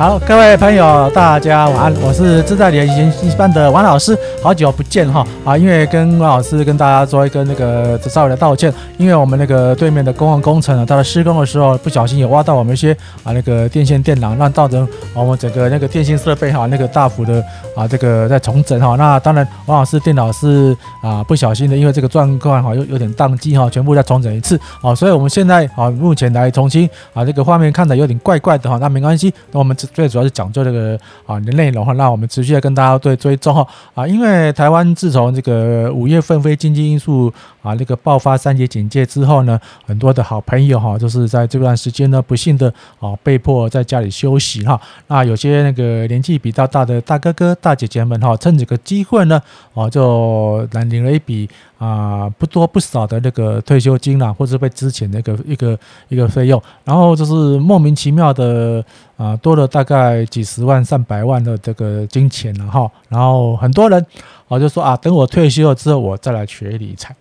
好，各位朋友，大家晚安。我是自在理财研习班的王老师，好久不见哈啊！因为跟王老师跟大家做一个那个稍微的道歉，因为我们那个对面的公共工程呢，它的施工的时候不小心有挖到我们一些啊那个电线电缆，让造成我们整个那个电信设备哈那个大幅的啊这个在重整哈。那当然，王老师电脑是啊不小心的，因为这个状况哈有有点宕机哈，全部再重整一次啊。所以我们现在啊目前来重新啊这个画面看的有点怪怪的哈，那没关系，那我们只。最主要是讲究这个啊你的内容哈，那我们持续的跟大家对追踪哈啊，因为台湾自从这个五月份非经济因素啊那个爆发三级警戒之后呢，很多的好朋友哈，就是在这段时间呢，不幸的啊被迫在家里休息哈。那有些那个年纪比较大的大哥哥大姐姐们哈，趁这个机会呢，啊就来领了一笔啊不多不少的那个退休金啦，或者被之前那个一个一个费用，然后就是莫名其妙的。啊，多了大概几十万、上百万的这个金钱了哈，然后很多人我就说啊，等我退休了之后，我再来学理财。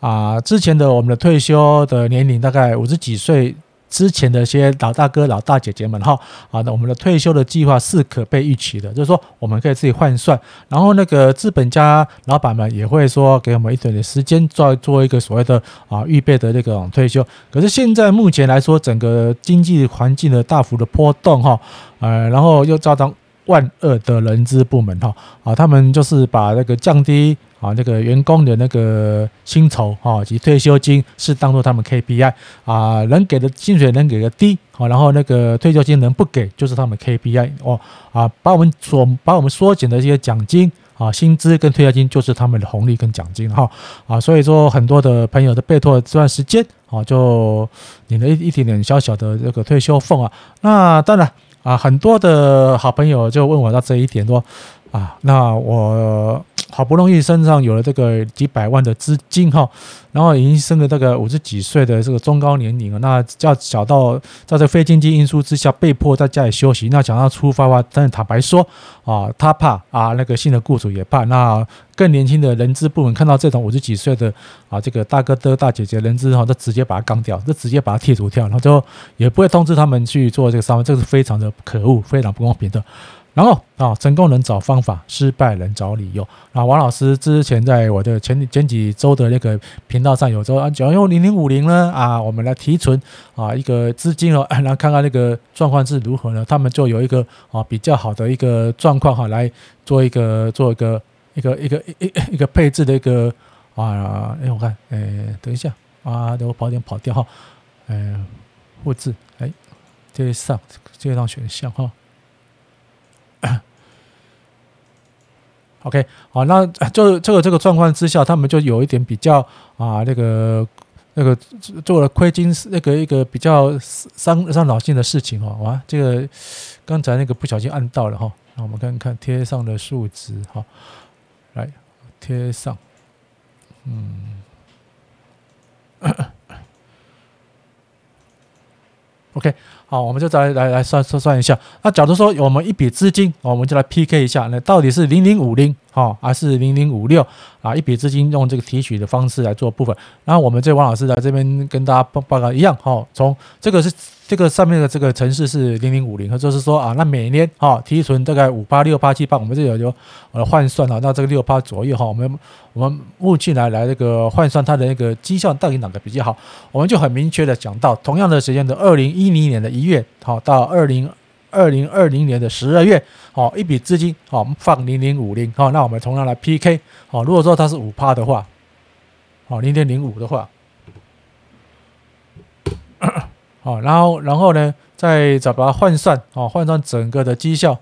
啊，之前的我们的退休的年龄大概五十几岁。之前的一些老大哥、老大姐姐们哈，啊，那我们的退休的计划是可被预期的，就是说我们可以自己换算，然后那个资本家老板们也会说给我们一点点时间做做一个所谓的啊预备的那个退休。可是现在目前来说，整个经济环境的大幅的波动哈，呃，然后又造成万恶的人资部门哈，啊，他们就是把那个降低。啊，那个员工的那个薪酬啊，及退休金是当做他们 KPI 啊，能给的薪水能给的低，好，然后那个退休金能不给就是他们 KPI 哦，啊，把我们所把我们缩减的这些奖金啊，薪资跟退休金就是他们的红利跟奖金哈，啊，所以说很多的朋友的被迫这段时间啊，就领了一一点点小小的这个退休俸啊，那当然啊，很多的好朋友就问我到这一点说啊，那我。好不容易身上有了这个几百万的资金哈，然后已经升了这个五十几岁的这个中高年龄了，那要小到在这非经济因素之下被迫在家里休息，那想要出发的话，但是坦白说啊，他怕啊，那个新的雇主也怕，那更年轻的人资部门看到这种五十几岁的啊这个大哥的大姐姐人资哈，就直接把他干掉，就直接把他剔除掉，然后就也不会通知他们去做这个上班，这是非常的可恶，非常不公平的。然后啊，成功人找方法，失败人找理由。啊，王老师之前在我的前前几周的那个频道上有说啊，只要用零零五零呢啊，我们来提存啊一个资金哦，然后看看那个状况是如何呢？他们就有一个啊比较好的一个状况哈，来做一个做一个一个一个一一个配置的一个啊，哎我看哎等一下啊，等我跑点跑掉哈，哎复制哎这上这上选项哈。OK，好，那就这个这个状况之下，他们就有一点比较啊，那个那个做了亏金，那个一个比较伤伤脑筋的事情哈。哇，这个刚才那个不小心按到了哈，那我们看看贴上的数值哈，来贴上，嗯 ，OK。好，我们就再来来来算算算一下。那假如说我们一笔资金，我们就来 PK 一下，那到底是零零五零哈，还是零零五六啊？一笔资金用这个提取的方式来做部分。然后我们这王老师在这边跟大家报报告一样哈，从这个是这个上面的这个城市是零零五零，就是说啊，那每年哈提存大概五八六八七八，我们这有有呃换算啊，那这个六八左右哈，我们我们目前来来这个换算它的那个绩效到底哪个比较好？我们就很明确的讲到，同样的时间的二零一零年的。一月好到二零二零二零年的十二月好，一笔资金好放零零五零好，那我们同样来 PK 好，如果说它是五趴的话，好零点零五的话，哦，然后然后呢再再把它换算哦，换算整个的绩效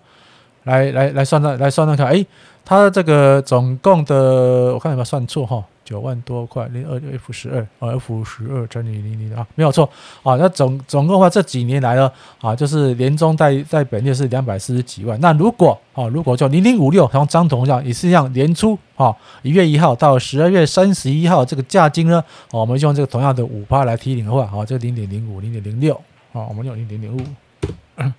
来来来算算来算算看，哎，它这个总共的我看有没有算错哈。九万多块，零二 F 十二啊，F 十二乘以零零啊，没有错啊。那总总共的话，这几年来呢啊，就是年终带带本利是两百四十几万。那如果啊，如果就零零五六，像张同样，也是一样，年初啊，一月一号到十二月三十一号这个价金呢，我们用这个同样的五趴来提领的话，啊，这零点零五，零点零六啊，我们用零点零五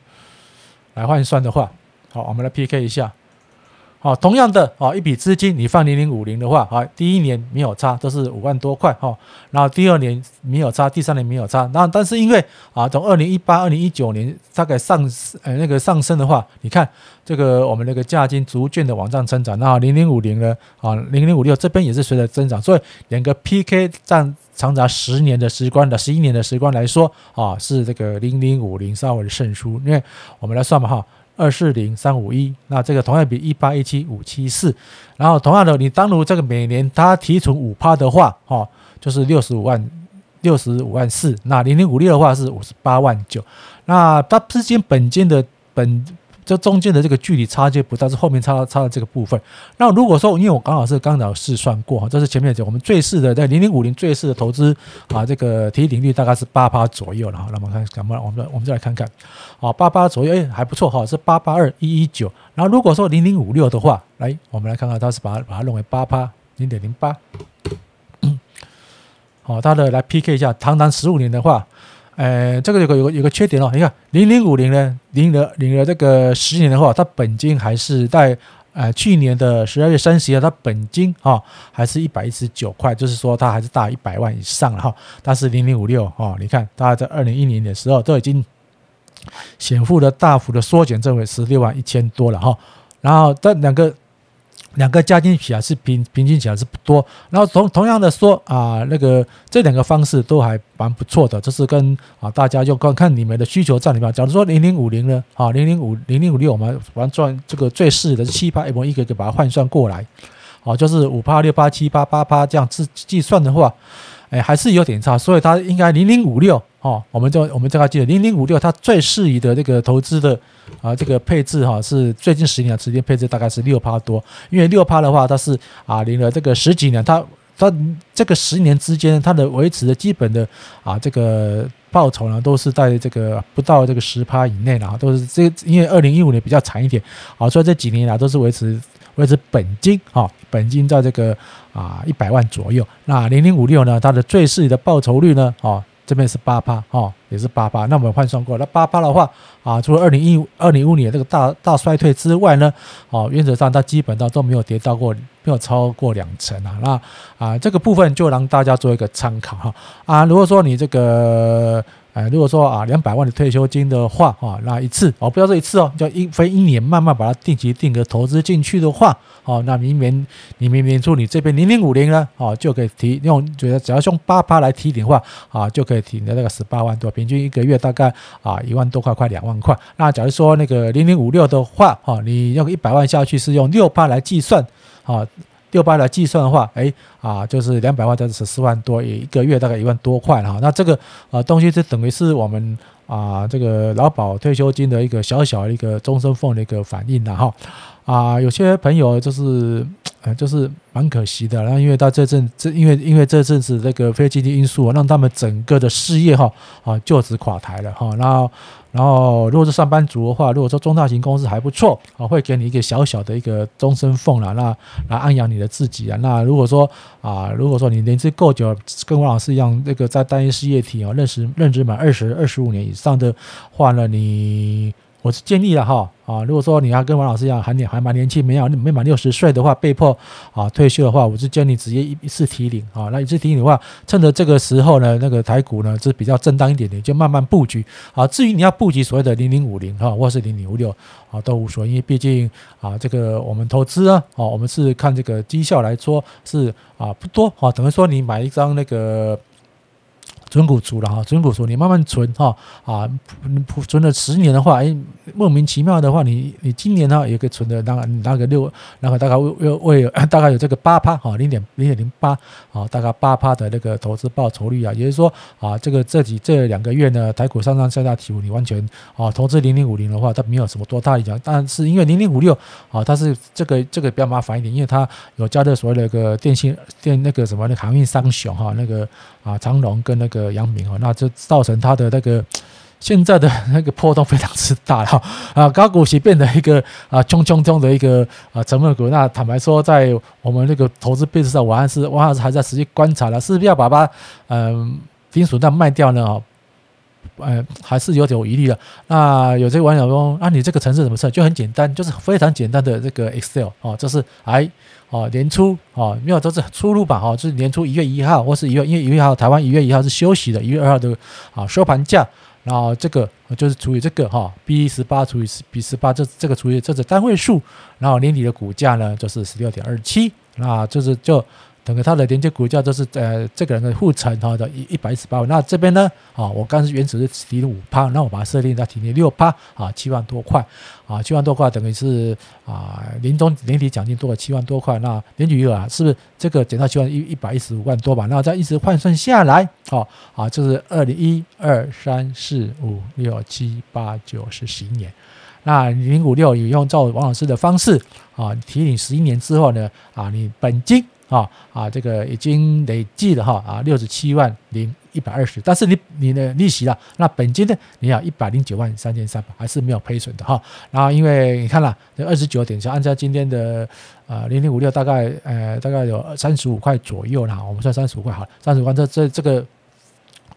来换算的话，好，我们来 PK 一下。哦，同样的啊，一笔资金你放零零五零的话啊，第一年没有差，都是五万多块哈。然后第二年没有差，第三年没有差。那但是因为啊，从二零一八、二零一九年大概上呃那个上升的话，你看这个我们那个价金逐渐的往上增长。那零零五零呢啊，零零五六这边也是随着增长，所以两个 PK 占长达十年的时光的十一年的时光来说啊，是这个零零五零稍微的胜出。因为我们来算嘛哈。二四零三五一，那这个同样比一八一七五七四，然后同样的，你当如这个每年它提存五趴的话，哦，就是六十五万六十五万四，那零零五六的话是五十八万九，那它之间本金的本。这中间的这个距离差距不大，是后面差差的这个部分。那如果说，因为我刚好是刚刚试算过哈，这是前面讲我们最适的在零零五零最适的投资啊，这个提领率大概是八趴左右了哈。那么看，咱们我们我们再来看看，啊，八八左右，哎，还不错哈，是八八二一一九。然后如果说零零五六的话，来，我们来看看它是把它把它弄为八趴零点零八，好，它的来 PK 一下，堂堂十五年的话。呃，这个有个有个有个缺点哦，你看零零五零呢，领了领了这个十年的话，它本金还是在呃去年的十二月三十号，它本金哈还是一百一十九块，就是说它还是大一百万以上了哈。但是零零五六哈，你看它在二零一零年的时候都已经显著的大幅的缩减，这为十六万一千多了哈。然后这两个。两个加进去啊是平平均起来是不多，然后同同样的说啊，那个这两个方式都还蛮不错的，就是跟啊大家就看看你们的需求在里面。假如说零零五零呢，啊零零五零零五六，我们玩赚这个最适的是七八，我们一个个把它换算过来，啊就是五八六八七八八八这样计计算的话。哎，还是有点差，所以它应该零零五六哦，我们就我们这个记得零零五六，它最适宜的这个投资的啊这个配置哈，是最近十年的时间配置大概是六趴多，因为六趴的话，它是啊领了这个十几年，它它这个十年之间它的维持的基本的啊这个报酬呢，都是在这个不到这个十趴以内了，都是这因为二零一五年比较长一点，啊，所以这几年啊都是维持。或者是本金啊，本金在这个啊一百万左右。那零零五六呢，它的最适宜的报酬率呢，哦，这边是八趴，哦，也是八趴。那我们换算过，那八趴的话啊，除了二零一五二零一五年这个大大衰退之外呢，哦，原则上它基本上都没有跌到过，没有超过两成啊。那啊，这个部分就让大家做一个参考哈。啊，如果说你这个。哎，如果说啊，两百万的退休金的话，啊，那一次哦，不要说一次哦，叫一分一年慢慢把它定期定额投资进去的话，哦，那明年你明年初你这边零零五零呢，哦，就可以提用，觉得只要用八趴来提点的话，啊，就可以提的那个十八万多，平均一个月大概啊一万多块，快两万块。那假如说那个零零五六的话，哈，你用一百万下去是用六趴来计算，啊。六八来计算的话，哎啊，就是两百万在十四万多，也一个月大概一万多块哈。那这个呃东西就等于是我们啊这个劳保退休金的一个小小的一个终身俸的一个反应了哈。啊，有些朋友就是呃就是蛮可惜的，然后因为到这阵这因为因为这阵子这个非经济因素啊让他们整个的事业哈啊就此垮台了哈。然后。然后，如果是上班族的话，如果说中大型公司还不错啊，会给你一个小小的一个终身俸了，那来安养你的自己啊。那如果说啊，如果说你年资够久，跟王老师一样，那个在单一事业体啊，认识任职满二十二十五年以上的话呢，你。我是建议了哈啊，如果说你要跟王老师一样还年还蛮年轻，没有没满六十岁的话，被迫啊退休的话，我是建议你直接一一次提领啊。那一次提领的话，趁着这个时候呢，那个台股呢是比较震荡一点点，就慢慢布局啊。至于你要布局所谓的零零五零哈，或是零零五六啊，都无所谓，因为毕竟啊，这个我们投资啊，我们是看这个绩效来说是啊不多啊，等于说你买一张那个。存股族了哈，存股族你慢慢存哈啊，你存了十年的话，哎，莫名其妙的话，你你今年呢也可以存的那个那个六，然后大概为为 大概有这个八趴哈，零点零点零八啊，大概八趴的那个投资报酬率啊，也就是说啊，这个这几这两个月呢，台股上上下下起伏，你完全啊投资零零五零的话，它没有什么多大影响，但是因为零零五六啊，它是这个这个比较麻烦一点，因为它有加的所谓的一个电信电那个什么那航运三雄哈，那个啊长荣跟那个。阳明哦，那就造成它的那个 现在的那个波动非常之大哈 啊，高股息变得一个啊冲冲冲的一个啊成分股。那坦白说，在我们那个投资配置上，我还是我还是还在实际观察了，是不是要把它嗯金属蛋卖掉呢？呃，还是有点疑虑的。那有这个网友说，啊，你这个程式怎么测？就很简单，就是非常简单的这个 Excel 哦，这是哎哦年初哦，没有都是出入吧？哦，就是年初一月一号或是一月，因为一月一号台湾一月一号是休息的，一月二号的啊收盘价，然后这个就是除以这个哈 B 十八除以十 B 十八，这这个除以这个单位数，然后年底的股价呢就是十六点二七，那就是就。整个它的连接股价都是呃这个人的护城哈的一一百一十八万，那这边呢啊，我刚才原始是提了五趴，那我把它设定在提了六趴啊，七万多块啊，七万多块等于是啊年终年底奖金多了七万多块，那年底余额啊是不是这个减到七万一一百一十五万多吧？那再一直换算下来，好啊，就是二零一二三四五六七八九十十一年，那零五六也用照王老师的方式啊提领十一年之后呢啊，你本金。啊啊，这个已经累计了哈啊六十七万零一百二十，但是你你的利息了，那本金呢？你要一百零九万三千三百，还是没有亏损的哈。然后因为你看了这二十九点，就按照今天的呃零零五六，大概呃大概有三十五块左右啦。我们算三十五块好了，三十五块这这这个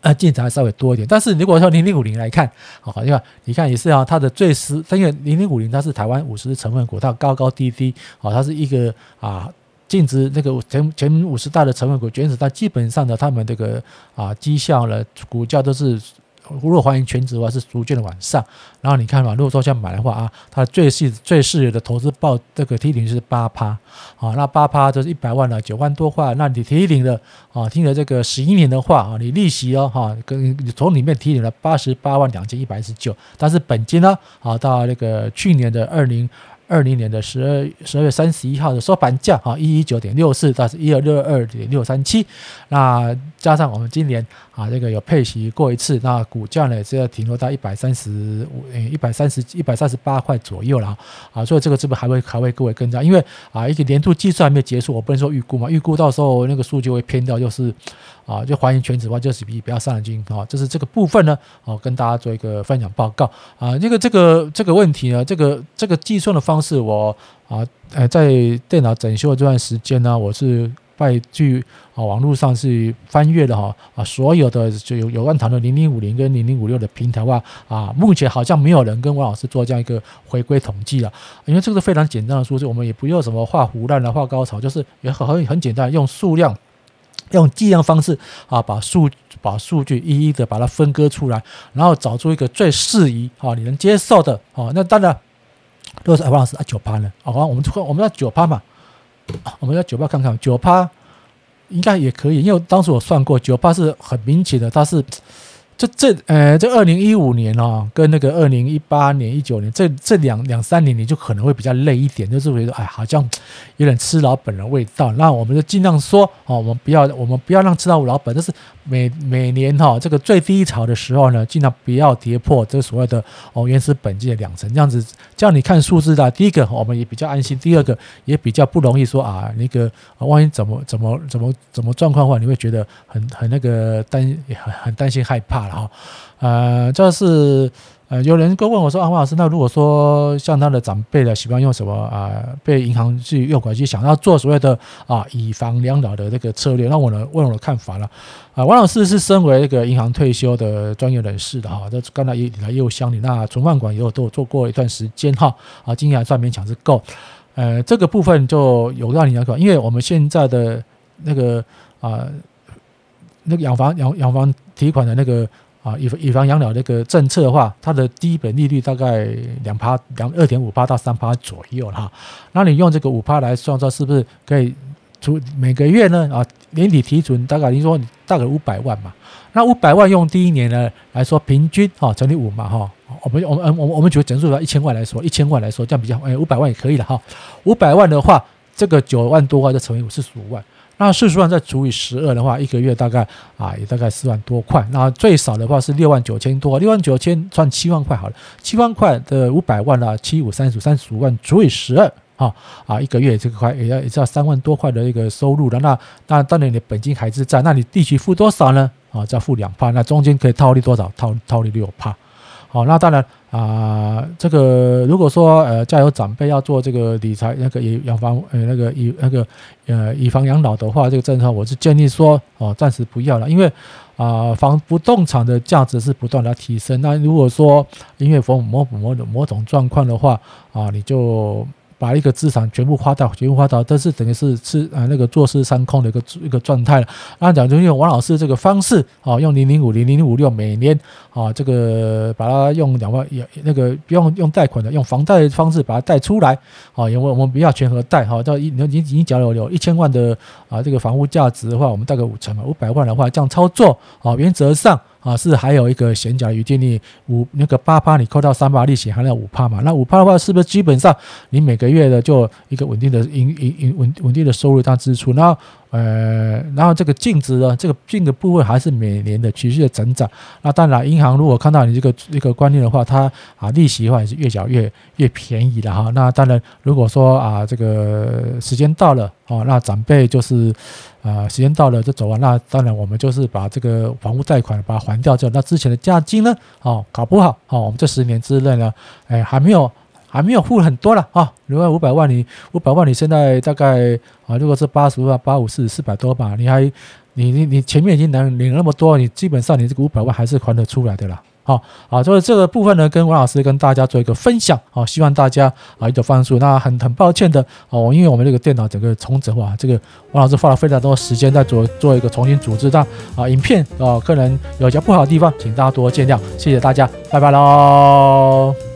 呃进展还稍微多一点。但是如果说零零五零来看，好，对吧？你看也是啊，它的最实，因为零零五零它是台湾五十成分股，它高高低低，好，它是一个啊。净值那个前前五十大的成分股，原始大基本上的他们这个啊绩效呢，股价都是如果还原全值的话是逐渐的往上。然后你看嘛，如果说想买的话啊，它最细最适合的投资报这个提领是八趴，啊，那八趴就是一百万了，九万多块。那你提领的啊，听了这个十一年的话啊，你利息哦哈，跟你从里面提领了八十八万两千一百一十九，但是本金呢啊，到那个去年的二零。二零年的十二十二月三十一号的收盘价啊，一一九点六四到一二六二点六三七，那加上我们今年啊这个有配息过一次，那股价呢是要停留到一百三十五诶一百三十一百三十八块左右了啊，所以这个是不是还会还会各位跟上？因为啊一个年度计算还没有结束，我不能说预估嘛，预估到时候那个数据会偏掉，就是。啊，就还原权值的话，就是比比较上进啊。就是这个部分呢，哦，跟大家做一个分享报告啊。这个这个这个问题呢，这个这个计算的方式，我啊，呃，在电脑整修的这段时间呢，我是拜去啊网络上是翻阅的哈啊，所有的就有有关谈的零零五零跟零零五六的平台话啊，目前好像没有人跟王老师做这样一个回归统计了，因为这个是非常简单的数字，我们也不用什么画胡乱的画高潮，就是也很很很简单，用数量。用计量方式啊，把数把数据一一的把它分割出来，然后找出一个最适宜啊，你能接受的啊。那当然，如果是王老师啊，九趴呢？好，我们我们要九趴嘛，我们要九趴看看，九趴应该也可以，因为当时我算过，九趴是很明显的，它是。这这呃，这二零一五年哦，跟那个二零一八年、一九年这这两两三年，你就可能会比较累一点，就是觉得哎，好像有点吃老本的味道。那我们就尽量说哦，我们不要，我们不要让吃到老本。但是每每年哈，这个最低潮的时候呢，尽量不要跌破这所谓的哦原始本金的两成，这样子，这样你看数字的，第一个我们也比较安心，第二个也比较不容易说啊，那个万一怎么怎么怎么怎么状况的话，你会觉得很很那个担很很担心害怕。好，呃，这是呃，有人跟问我说，啊，王老师，那如果说像他的长辈的，喜欢用什么啊？被银行去诱拐去想要做所谓的啊，以房养老的这个策略，那我呢问我的看法了。啊，王老师是身为一个银行退休的专业人士的哈，这刚才也来业务乡里，那存放管也有都有做过一段时间哈，啊，经验还算勉强是够。呃，这个部分就有让你了解，因为我们现在的那个啊。那个养房养养房提款的那个啊，以以房养老那个政策的话，它的基本利率大概两趴两二点五趴到三趴左右哈。那你用这个五趴来算算，是不是可以出每个月呢？啊，年底提存大概你说大概五百万嘛？那五百万用第一年呢来说，平均哈乘以五嘛哈。我们我们我们我们举个整数的一千万来说，一千万来说这样比较哎，五百万也可以了哈。五百万的话，这个九万多块就乘以五四十五万。那四十万再除以十二的话，一个月大概啊，也大概四万多块。那最少的话是六万九千多，六万九千算七万块好了。七万块的五百万啊，七五三十三十五万除以十二啊啊，一个月这个块也要也要三万多块的一个收入了。那那当然你的本金还是在，那你利息付多少呢？啊，再付两趴，那中间可以套利多少？套套利六趴。好，那当然啊，这个如果说呃家有长辈要做这个理财那个以养房呃那个以那个呃以房养老的话，这个政策我是建议说哦暂时不要了，因为啊房不动产的价值是不断的提升。那如果说因为某某某种某种状况的话啊，你就。把一个资产全部花掉，全部花掉，但是等于是是啊那个坐吃山空的一个一个状态了。按讲就用王老师这个方式啊，用零零五零零五六每年啊这个把它用两万也那个不用用贷款的，用房贷的方式把它贷出来啊，因为我们不要全额贷哈，到一你你你假如有一千万的啊这个房屋价值的话，我们贷个五成嘛，五百万的话这样操作啊，原则上。啊，是还有一个闲假余电力五那个八趴，你扣到三趴利息，还有五趴嘛？那五趴的话，是不是基本上你每个月的就一个稳定的盈盈盈稳稳定的收入当支出？那呃，然后这个净值呢，这个净的部分还是每年的持续的增长。那当然，银行如果看到你这个这个观念的话，它啊利息的话也是越缴越越便宜的哈。那当然，如果说啊这个时间到了哦，那长辈就是。啊，时间到了就走完，那当然我们就是把这个房屋贷款把它还掉之后，那之前的价金呢，哦，搞不好，哦，我们这十年之内呢，哎，还没有还没有付很多了啊，另外五百万你五百万你现在大概啊，如果是八十万八五四四百多吧，你还你你你前面已经能领那么多，你基本上你这个五百万还是还得出来的啦。好，好，所以这个部分呢，跟王老师跟大家做一个分享，好，希望大家啊，一个帮助。那很很抱歉的，哦，因为我们这个电脑整个重整啊，这个王老师花了非常多时间在做做一个重新组织，但啊，影片啊，可能有些不好的地方，请大家多多见谅，谢谢大家，拜拜喽。